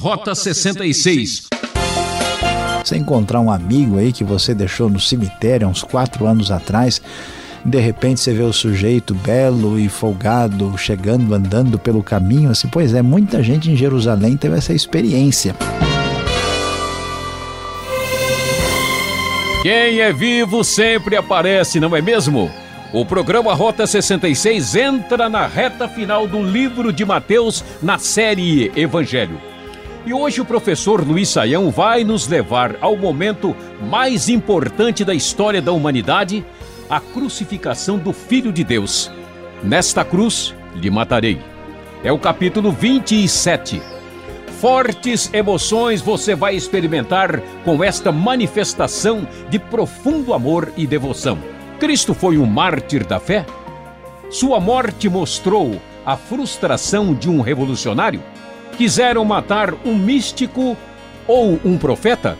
Rota 66. Você encontrar um amigo aí que você deixou no cemitério há uns quatro anos atrás, de repente você vê o sujeito belo e folgado chegando, andando pelo caminho, assim, pois é, muita gente em Jerusalém teve essa experiência. Quem é vivo sempre aparece, não é mesmo? O programa Rota 66 entra na reta final do livro de Mateus na série Evangelho. E hoje o professor Luiz Saião vai nos levar ao momento mais importante da história da humanidade, a crucificação do Filho de Deus. Nesta cruz lhe matarei. É o capítulo 27 fortes emoções você vai experimentar com esta manifestação de profundo amor e devoção. Cristo foi um mártir da fé? Sua morte mostrou a frustração de um revolucionário? Quiseram matar um místico ou um profeta?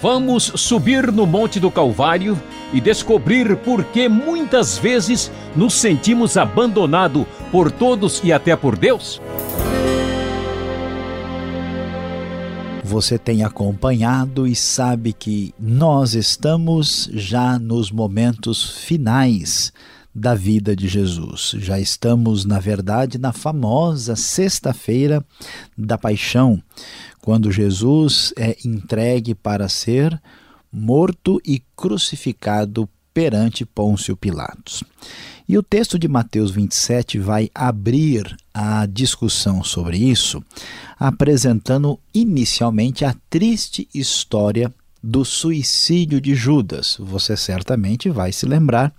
Vamos subir no Monte do Calvário e descobrir por que muitas vezes nos sentimos abandonados por todos e até por Deus? você tem acompanhado e sabe que nós estamos já nos momentos finais da vida de Jesus. Já estamos, na verdade, na famosa Sexta-feira da Paixão, quando Jesus é entregue para ser morto e crucificado perante Pôncio Pilatos. E o texto de Mateus 27 vai abrir a discussão sobre isso, apresentando inicialmente a triste história do suicídio de Judas. Você certamente vai se lembrar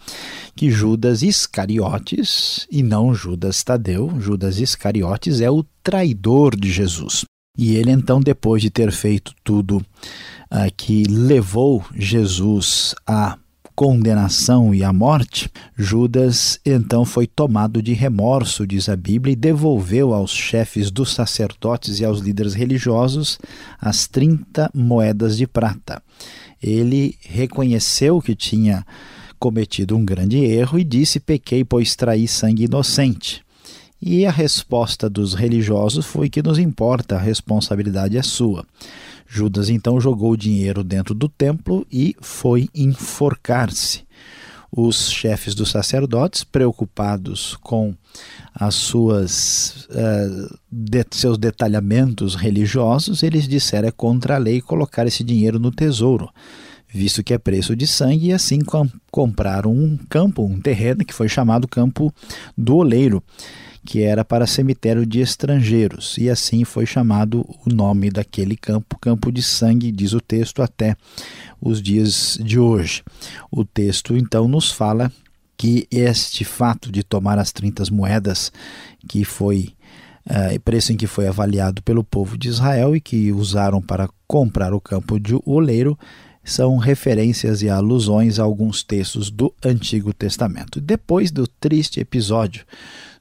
que Judas Iscariotes, e não Judas Tadeu, Judas Iscariotes é o traidor de Jesus. E ele então, depois de ter feito tudo uh, que levou Jesus a condenação e a morte, Judas então foi tomado de remorso, diz a Bíblia, e devolveu aos chefes dos sacerdotes e aos líderes religiosos as 30 moedas de prata. Ele reconheceu que tinha cometido um grande erro e disse: Pequei, pois traí sangue inocente. E a resposta dos religiosos foi que nos importa, a responsabilidade é sua. Judas então jogou o dinheiro dentro do templo e foi enforcar-se. Os chefes dos sacerdotes, preocupados com as suas uh, de, seus detalhamentos religiosos, eles disseram é contra a lei colocar esse dinheiro no tesouro, visto que é preço de sangue, e assim com, compraram um campo, um terreno que foi chamado Campo do Oleiro que era para cemitério de estrangeiros, e assim foi chamado o nome daquele campo, Campo de Sangue, diz o texto, até os dias de hoje. O texto então nos fala que este fato de tomar as 30 moedas, que foi uh, preço em que foi avaliado pelo povo de Israel e que usaram para comprar o campo de oleiro, são referências e alusões a alguns textos do Antigo Testamento. Depois do triste episódio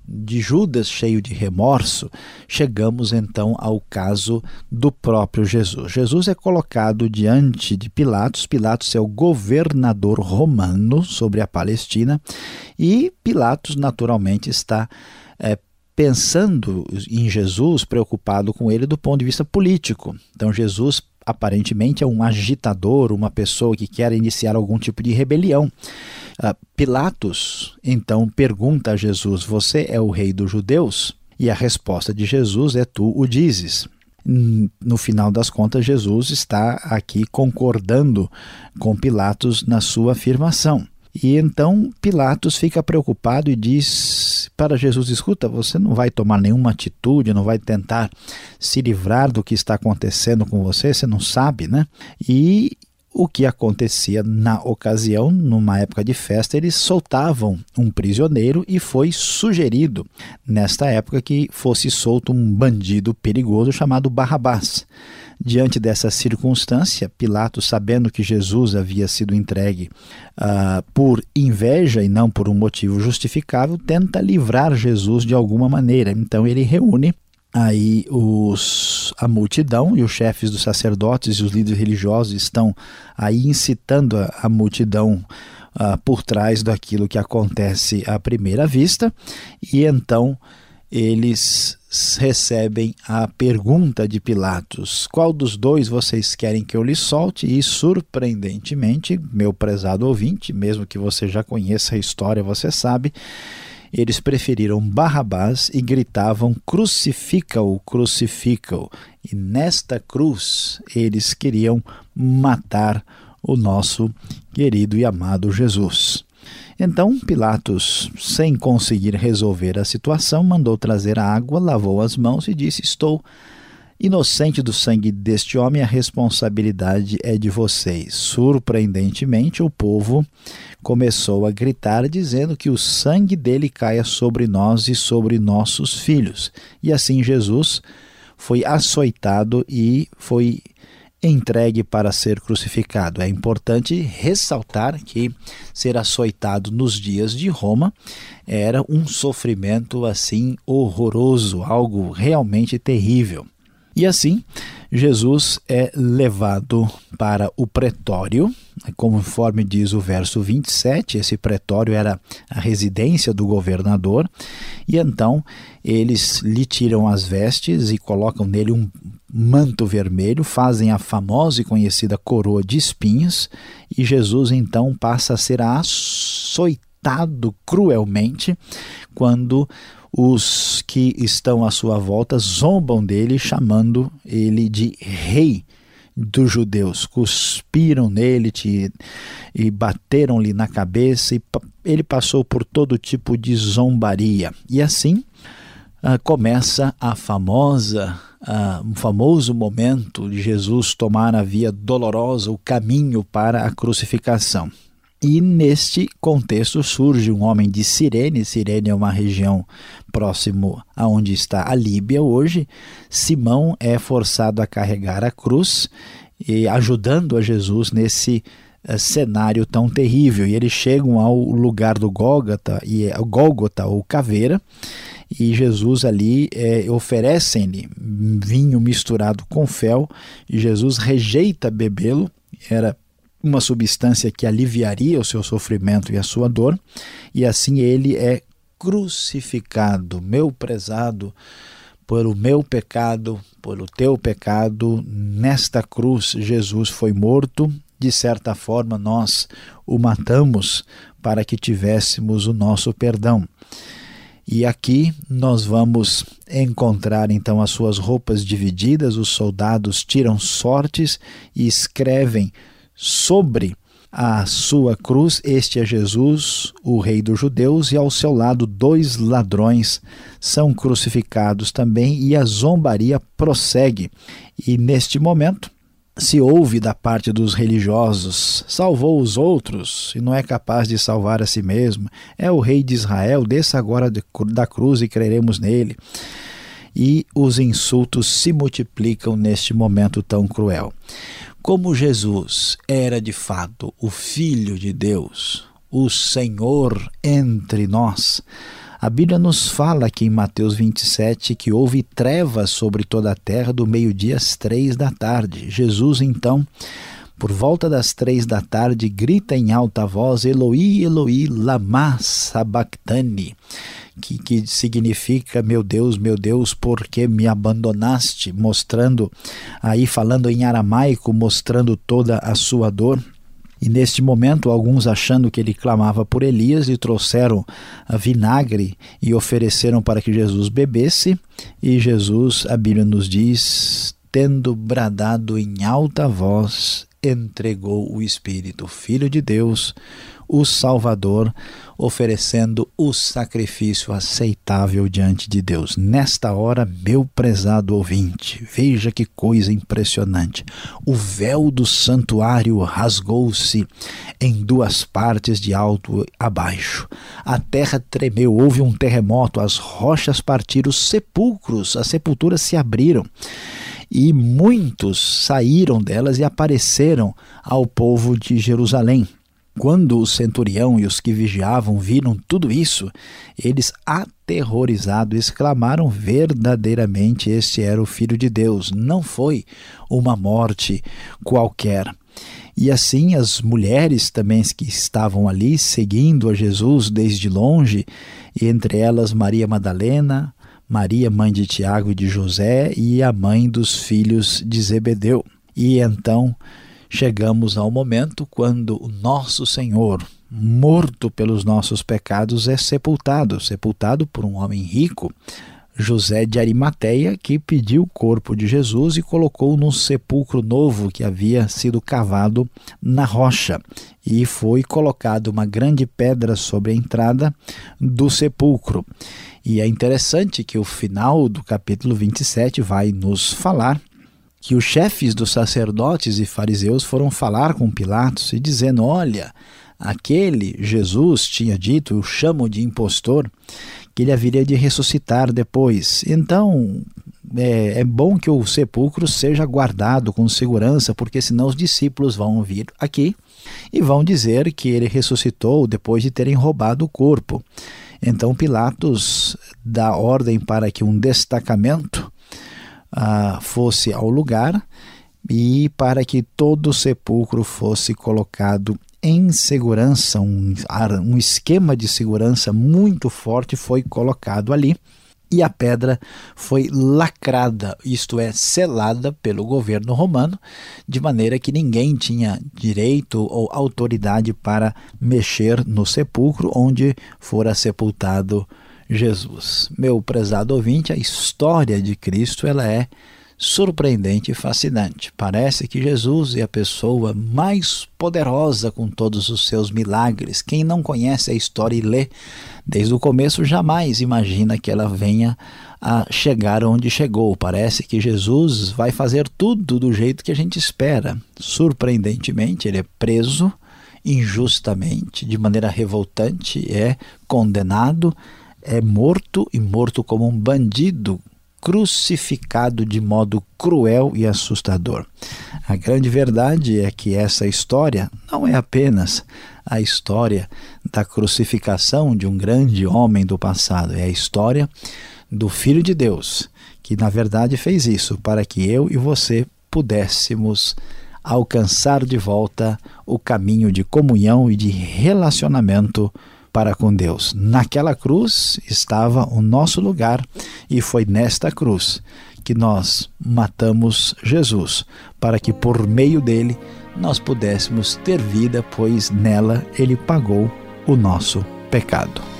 de Judas cheio de remorso, chegamos então ao caso do próprio Jesus. Jesus é colocado diante de Pilatos, Pilatos é o governador romano sobre a Palestina e Pilatos naturalmente está é, pensando em Jesus, preocupado com ele do ponto de vista político. Então Jesus aparentemente é um agitador, uma pessoa que quer iniciar algum tipo de rebelião. Uh, Pilatos então pergunta a Jesus: Você é o rei dos judeus? E a resposta de Jesus é: Tu o dizes. No final das contas, Jesus está aqui concordando com Pilatos na sua afirmação. E então Pilatos fica preocupado e diz para Jesus: escuta, você não vai tomar nenhuma atitude, não vai tentar se livrar do que está acontecendo com você, você não sabe, né? E o que acontecia na ocasião, numa época de festa, eles soltavam um prisioneiro e foi sugerido, nesta época, que fosse solto um bandido perigoso chamado Barrabás. Diante dessa circunstância, Pilatos, sabendo que Jesus havia sido entregue uh, por inveja e não por um motivo justificável, tenta livrar Jesus de alguma maneira. Então ele reúne aí os, a multidão e os chefes dos sacerdotes e os líderes religiosos estão aí incitando a, a multidão uh, por trás daquilo que acontece à primeira vista e então eles recebem a pergunta de Pilatos: Qual dos dois vocês querem que eu lhe solte? E surpreendentemente, meu prezado ouvinte, mesmo que você já conheça a história, você sabe, eles preferiram Barrabás e gritavam: Crucifica-o, crucifica-o. E nesta cruz eles queriam matar o nosso querido e amado Jesus. Então Pilatos, sem conseguir resolver a situação, mandou trazer água, lavou as mãos e disse: Estou inocente do sangue deste homem, a responsabilidade é de vocês. Surpreendentemente, o povo começou a gritar, dizendo que o sangue dele caia sobre nós e sobre nossos filhos. E assim Jesus foi açoitado e foi entregue para ser crucificado. É importante ressaltar que ser açoitado nos dias de Roma era um sofrimento assim horroroso, algo realmente terrível. E assim, Jesus é levado para o pretório, conforme diz o verso 27, esse pretório era a residência do governador, e então eles lhe tiram as vestes e colocam nele um manto vermelho, fazem a famosa e conhecida coroa de espinhos, e Jesus então passa a ser açoitado cruelmente quando os que estão à sua volta zombam dele, chamando ele de rei dos judeus. Cuspiram nele te, e bateram-lhe na cabeça, e ele passou por todo tipo de zombaria. E assim uh, começa a famosa. Uh, um famoso momento de Jesus tomar a via dolorosa, o caminho para a crucificação. E neste contexto surge um homem de Cirene. Cirene é uma região próximo a onde está a Líbia hoje. Simão é forçado a carregar a cruz e ajudando a Jesus nesse uh, cenário tão terrível. E eles chegam ao lugar do Gólgota e é o Gólgota ou caveira. E Jesus ali é, oferecem-lhe vinho misturado com fel, e Jesus rejeita bebê-lo, era uma substância que aliviaria o seu sofrimento e a sua dor, e assim ele é crucificado, meu prezado, por o meu pecado, por o teu pecado, nesta cruz Jesus foi morto, de certa forma nós o matamos para que tivéssemos o nosso perdão. E aqui nós vamos encontrar então as suas roupas divididas, os soldados tiram sortes e escrevem sobre a sua cruz, este é Jesus, o Rei dos Judeus, e ao seu lado dois ladrões são crucificados também, e a zombaria prossegue. E neste momento se ouve da parte dos religiosos: salvou os outros e não é capaz de salvar a si mesmo. É o Rei de Israel, desça agora da cruz e creremos nele. E os insultos se multiplicam neste momento tão cruel. Como Jesus era de fato o Filho de Deus, o Senhor entre nós, a Bíblia nos fala aqui em Mateus 27 que houve trevas sobre toda a terra do meio-dia às três da tarde. Jesus, então, por volta das três da tarde, grita em alta voz: Eloi, Eloi, lama sabachthani que, que significa meu Deus, meu Deus, por que me abandonaste? Mostrando aí, falando em aramaico, mostrando toda a sua dor. E neste momento, alguns achando que ele clamava por Elias, lhe trouxeram vinagre e ofereceram para que Jesus bebesse. E Jesus, a Bíblia nos diz, tendo bradado em alta voz, entregou o Espírito, Filho de Deus, o Salvador, oferecendo o sacrifício aceitável diante de Deus. Nesta hora, meu prezado ouvinte, veja que coisa impressionante. O véu do santuário rasgou-se em duas partes, de alto a baixo. A terra tremeu, houve um terremoto, as rochas partiram, os sepulcros, as sepulturas se abriram e muitos saíram delas e apareceram ao povo de Jerusalém. Quando o centurião e os que vigiavam viram tudo isso, eles, aterrorizados, exclamaram: verdadeiramente este era o Filho de Deus, não foi uma morte qualquer. E assim as mulheres também que estavam ali seguindo a Jesus desde longe, entre elas Maria Madalena, Maria, mãe de Tiago e de José, e a mãe dos filhos de Zebedeu. E então chegamos ao momento quando o nosso Senhor, morto pelos nossos pecados, é sepultado sepultado por um homem rico, José de Arimateia, que pediu o corpo de Jesus e colocou num sepulcro novo que havia sido cavado na rocha. E foi colocado uma grande pedra sobre a entrada do sepulcro. E é interessante que o final do capítulo 27 vai nos falar que os chefes dos sacerdotes e fariseus foram falar com Pilatos e dizendo: Olha, aquele Jesus tinha dito, eu chamo de impostor, que ele haveria de ressuscitar depois. Então, é, é, bom que o sepulcro seja guardado com segurança, porque senão os discípulos vão vir aqui e vão dizer que ele ressuscitou depois de terem roubado o corpo. Então Pilatos dá ordem para que um destacamento fosse ao lugar e para que todo o sepulcro fosse colocado em segurança, um, um esquema de segurança muito forte foi colocado ali e a pedra foi lacrada, isto é, selada pelo governo romano, de maneira que ninguém tinha direito ou autoridade para mexer no sepulcro onde fora sepultado Jesus. Meu prezado ouvinte, a história de Cristo ela é surpreendente e fascinante. Parece que Jesus é a pessoa mais poderosa com todos os seus milagres. Quem não conhece a história e lê desde o começo jamais imagina que ela venha a chegar onde chegou. Parece que Jesus vai fazer tudo do jeito que a gente espera. Surpreendentemente, ele é preso injustamente, de maneira revoltante, é condenado é morto e morto como um bandido, crucificado de modo cruel e assustador. A grande verdade é que essa história não é apenas a história da crucificação de um grande homem do passado, é a história do Filho de Deus, que na verdade fez isso para que eu e você pudéssemos alcançar de volta o caminho de comunhão e de relacionamento para com Deus. Naquela cruz estava o nosso lugar e foi nesta cruz que nós matamos Jesus, para que por meio dele nós pudéssemos ter vida, pois nela ele pagou o nosso pecado.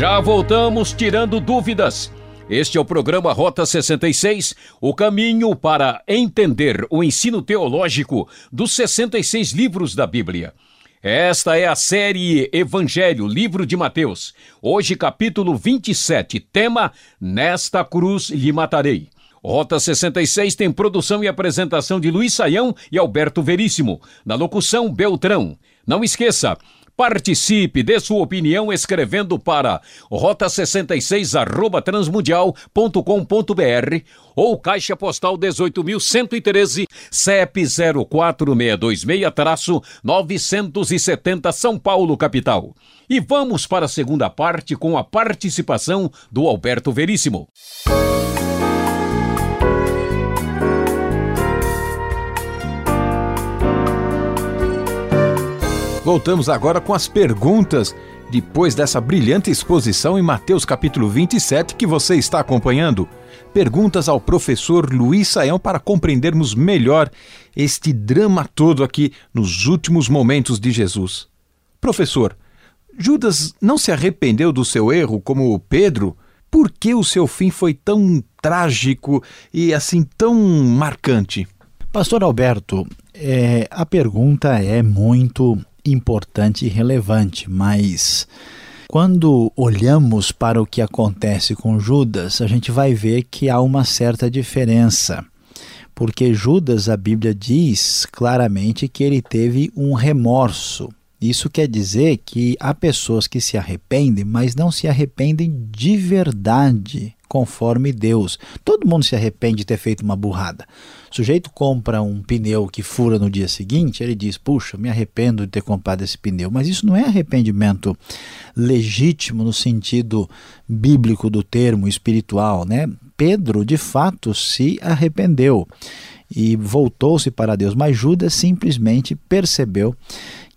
Já voltamos tirando dúvidas. Este é o programa Rota 66, o caminho para entender o ensino teológico dos 66 livros da Bíblia. Esta é a série Evangelho, livro de Mateus. Hoje, capítulo 27, tema Nesta cruz lhe matarei. Rota 66 tem produção e apresentação de Luiz Saião e Alberto Veríssimo. Na locução, Beltrão. Não esqueça, Participe, dê sua opinião escrevendo para rota66 arroba transmundial.com.br ou Caixa Postal 18.113, CEP 04626-970 São Paulo, capital. E vamos para a segunda parte com a participação do Alberto Veríssimo. Voltamos agora com as perguntas, depois dessa brilhante exposição em Mateus capítulo 27 que você está acompanhando. Perguntas ao professor Luiz Saião para compreendermos melhor este drama todo aqui nos últimos momentos de Jesus. Professor, Judas não se arrependeu do seu erro como Pedro? Por que o seu fim foi tão trágico e assim tão marcante? Pastor Alberto, é, a pergunta é muito importante e relevante, mas quando olhamos para o que acontece com Judas, a gente vai ver que há uma certa diferença. Porque Judas, a Bíblia diz claramente que ele teve um remorso. Isso quer dizer que há pessoas que se arrependem, mas não se arrependem de verdade, conforme Deus. Todo mundo se arrepende de ter feito uma burrada. O sujeito compra um pneu que fura no dia seguinte, ele diz: Puxa, me arrependo de ter comprado esse pneu. Mas isso não é arrependimento legítimo no sentido bíblico do termo espiritual, né? Pedro, de fato, se arrependeu e voltou-se para Deus, mas Judas simplesmente percebeu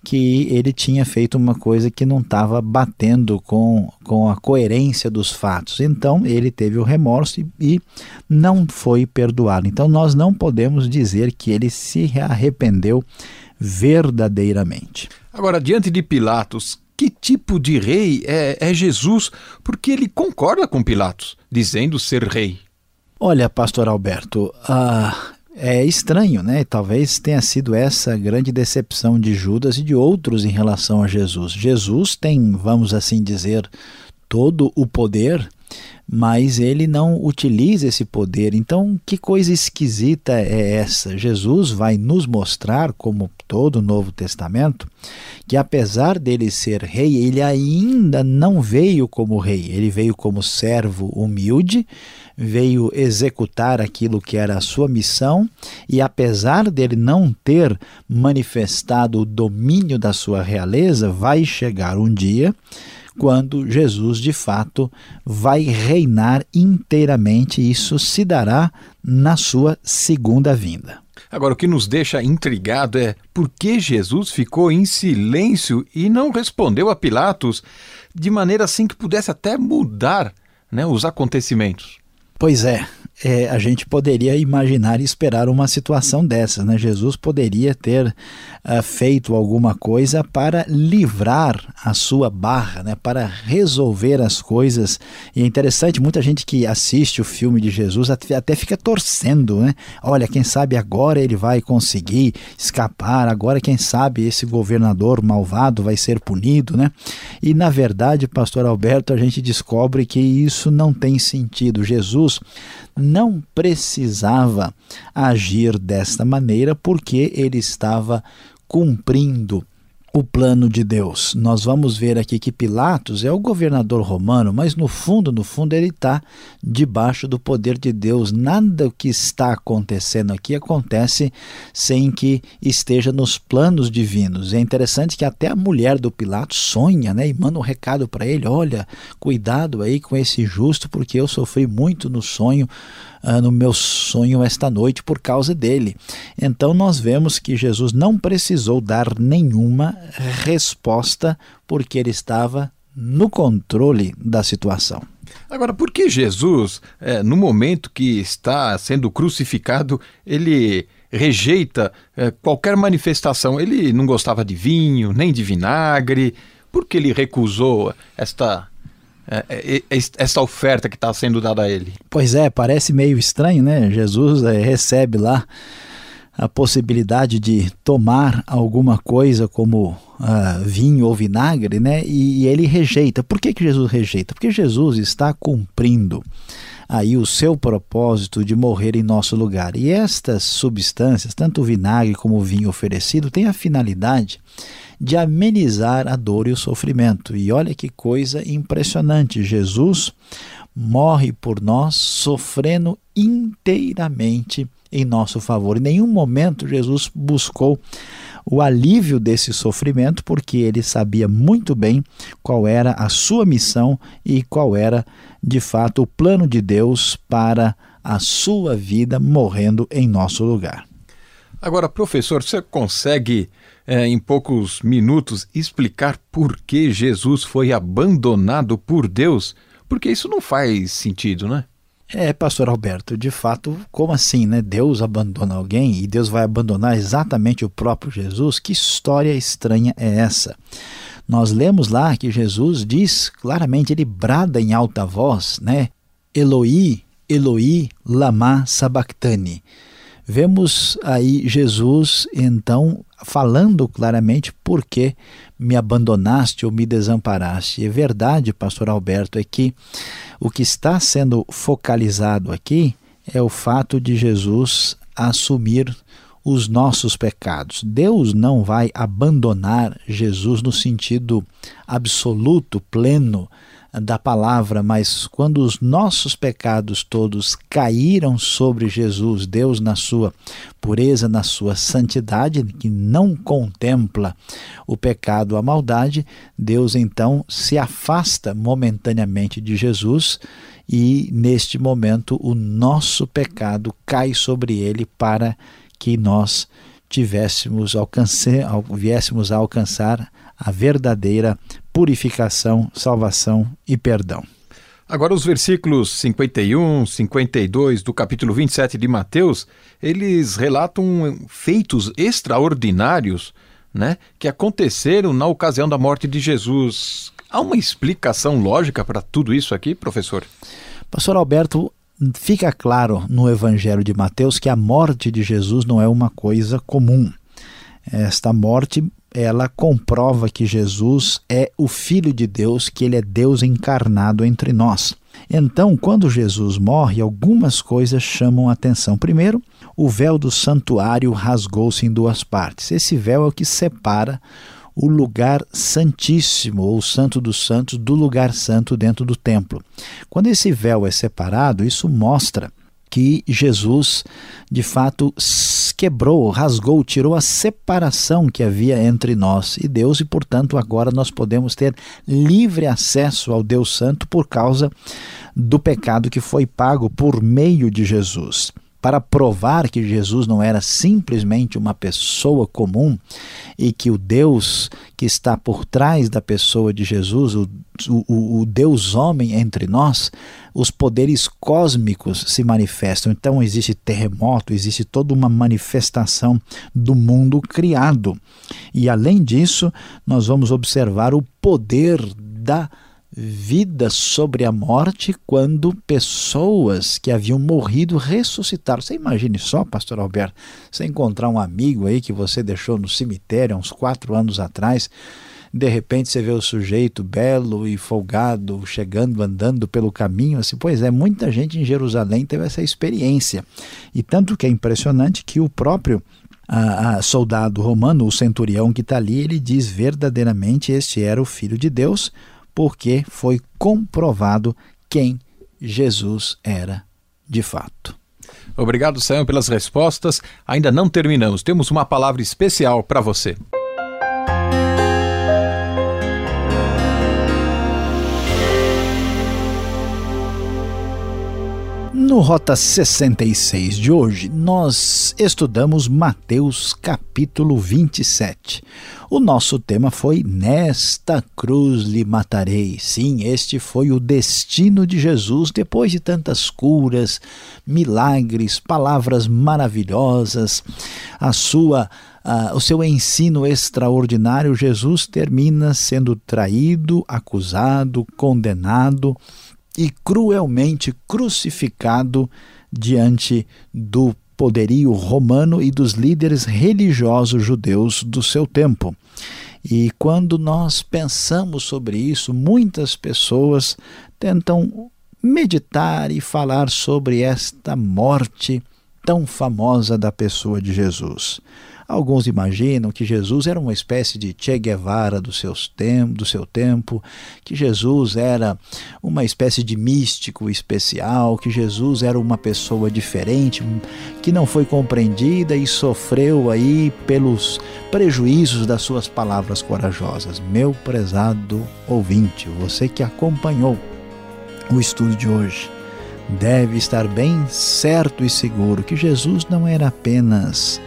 que ele tinha feito uma coisa que não estava batendo com, com a coerência dos fatos. Então ele teve o remorso e, e não foi perdoado. Então nós não podemos dizer que ele se arrependeu verdadeiramente. Agora, diante de Pilatos, que tipo de rei é, é Jesus? Porque ele concorda com Pilatos, dizendo ser rei. Olha, pastor Alberto, uh, é estranho, né? Talvez tenha sido essa grande decepção de Judas e de outros em relação a Jesus. Jesus tem, vamos assim dizer, todo o poder, mas ele não utiliza esse poder. Então, que coisa esquisita é essa? Jesus vai nos mostrar, como todo o Novo Testamento, que apesar dele ser rei, ele ainda não veio como rei, ele veio como servo humilde veio executar aquilo que era a sua missão e apesar dele não ter manifestado o domínio da sua realeza, vai chegar um dia quando Jesus de fato vai reinar inteiramente, isso se dará na sua segunda vinda. Agora, o que nos deixa intrigado é por que Jesus ficou em silêncio e não respondeu a Pilatos de maneira assim que pudesse até mudar né, os acontecimentos. Pois é, é, a gente poderia imaginar e esperar uma situação dessas. Né? Jesus poderia ter uh, feito alguma coisa para livrar a sua barra, né? para resolver as coisas. E é interessante, muita gente que assiste o filme de Jesus até, até fica torcendo. Né? Olha, quem sabe agora ele vai conseguir escapar, agora quem sabe esse governador malvado vai ser punido. Né? E na verdade, pastor Alberto, a gente descobre que isso não tem sentido. Jesus não precisava agir desta maneira porque ele estava cumprindo o plano de Deus. Nós vamos ver aqui que Pilatos é o governador romano, mas no fundo, no fundo, ele está debaixo do poder de Deus. Nada que está acontecendo aqui acontece sem que esteja nos planos divinos. É interessante que até a mulher do Pilatos sonha né, e manda um recado para ele: olha, cuidado aí com esse justo, porque eu sofri muito no sonho uh, no meu sonho esta noite por causa dele. Então nós vemos que Jesus não precisou dar nenhuma resposta porque ele estava no controle da situação. Agora, por que Jesus, é, no momento que está sendo crucificado, ele rejeita é, qualquer manifestação? Ele não gostava de vinho, nem de vinagre. Por que ele recusou esta essa oferta que está sendo dada a ele. Pois é, parece meio estranho, né? Jesus é, recebe lá a possibilidade de tomar alguma coisa como uh, vinho ou vinagre, né? E, e, ele rejeita. Por que, que Jesus rejeita? Porque Jesus está cumprindo aí o seu propósito de morrer em nosso lugar. E estas substâncias, tanto o vinagre como o vinho oferecido, têm a finalidade de amenizar a dor e o sofrimento. E olha que coisa impressionante: Jesus morre por nós, sofrendo inteiramente em nosso favor. Em nenhum momento Jesus buscou o alívio desse sofrimento, porque ele sabia muito bem qual era a sua missão e qual era, de fato, o plano de Deus para a sua vida morrendo em nosso lugar. Agora, professor, você consegue é, em poucos minutos, explicar por que Jesus foi abandonado por Deus? Porque isso não faz sentido, né? É, pastor Alberto, de fato, como assim, né? Deus abandona alguém e Deus vai abandonar exatamente o próprio Jesus? Que história estranha é essa? Nós lemos lá que Jesus diz claramente, ele brada em alta voz, né? Eloi, Eloi, lama sabachthani. Vemos aí Jesus então falando claramente por que me abandonaste ou me desamparaste. É verdade, pastor Alberto, é que o que está sendo focalizado aqui é o fato de Jesus assumir os nossos pecados. Deus não vai abandonar Jesus no sentido absoluto, pleno da palavra, mas quando os nossos pecados todos caíram sobre Jesus, Deus na sua pureza, na sua santidade, que não contempla o pecado, a maldade, Deus então se afasta momentaneamente de Jesus e neste momento o nosso pecado cai sobre ele para que nós tivéssemos alcance, viéssemos a alcançar a verdadeira purificação, salvação e perdão. Agora, os versículos 51, 52 do capítulo 27 de Mateus, eles relatam feitos extraordinários né, que aconteceram na ocasião da morte de Jesus. Há uma explicação lógica para tudo isso aqui, professor? Pastor Alberto, fica claro no Evangelho de Mateus que a morte de Jesus não é uma coisa comum. Esta morte ela comprova que Jesus é o Filho de Deus, que ele é Deus encarnado entre nós. Então, quando Jesus morre, algumas coisas chamam a atenção. Primeiro, o véu do santuário rasgou-se em duas partes. Esse véu é o que separa o lugar santíssimo, ou santo dos santos, do lugar santo dentro do templo. Quando esse véu é separado, isso mostra que Jesus, de fato, quebrou, rasgou, tirou a separação que havia entre nós e Deus, e portanto agora nós podemos ter livre acesso ao Deus Santo por causa do pecado que foi pago por meio de Jesus para provar que Jesus não era simplesmente uma pessoa comum e que o Deus que está por trás da pessoa de Jesus, o, o, o Deus homem entre nós, os poderes cósmicos se manifestam. Então existe terremoto, existe toda uma manifestação do mundo criado. E além disso, nós vamos observar o poder da vida sobre a morte quando pessoas que haviam morrido ressuscitaram. Você imagine só, pastor Alberto, você encontrar um amigo aí que você deixou no cemitério há uns quatro anos atrás, de repente você vê o sujeito belo e folgado chegando, andando pelo caminho, assim, pois é, muita gente em Jerusalém teve essa experiência. E tanto que é impressionante que o próprio a, a soldado romano, o centurião que está ali, ele diz verdadeiramente este era o Filho de Deus, porque foi comprovado quem Jesus era de fato. Obrigado, Sam, pelas respostas. Ainda não terminamos. Temos uma palavra especial para você. No Rota 66 de hoje, nós estudamos Mateus capítulo 27. O nosso tema foi Nesta cruz lhe matarei. Sim, este foi o destino de Jesus depois de tantas curas, milagres, palavras maravilhosas, a sua Uh, o seu ensino extraordinário, Jesus termina sendo traído, acusado, condenado e cruelmente crucificado diante do poderio romano e dos líderes religiosos judeus do seu tempo. E quando nós pensamos sobre isso, muitas pessoas tentam meditar e falar sobre esta morte tão famosa da pessoa de Jesus. Alguns imaginam que Jesus era uma espécie de Che Guevara do, seus tem do seu tempo, que Jesus era uma espécie de místico especial, que Jesus era uma pessoa diferente, que não foi compreendida e sofreu aí pelos prejuízos das suas palavras corajosas. Meu prezado ouvinte, você que acompanhou o estudo de hoje, deve estar bem certo e seguro que Jesus não era apenas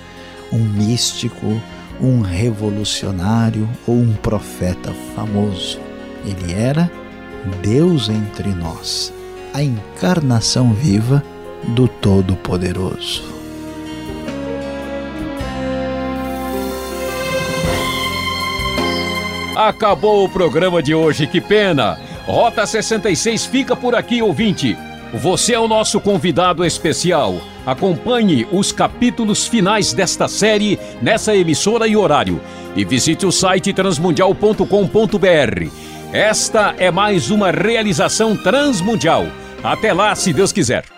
um místico, um revolucionário ou um profeta famoso. Ele era Deus entre nós, a encarnação viva do Todo-Poderoso. Acabou o programa de hoje, que pena! Rota 66 fica por aqui, ouvinte. Você é o nosso convidado especial. Acompanhe os capítulos finais desta série nessa emissora e horário. E visite o site transmundial.com.br. Esta é mais uma realização transmundial. Até lá, se Deus quiser.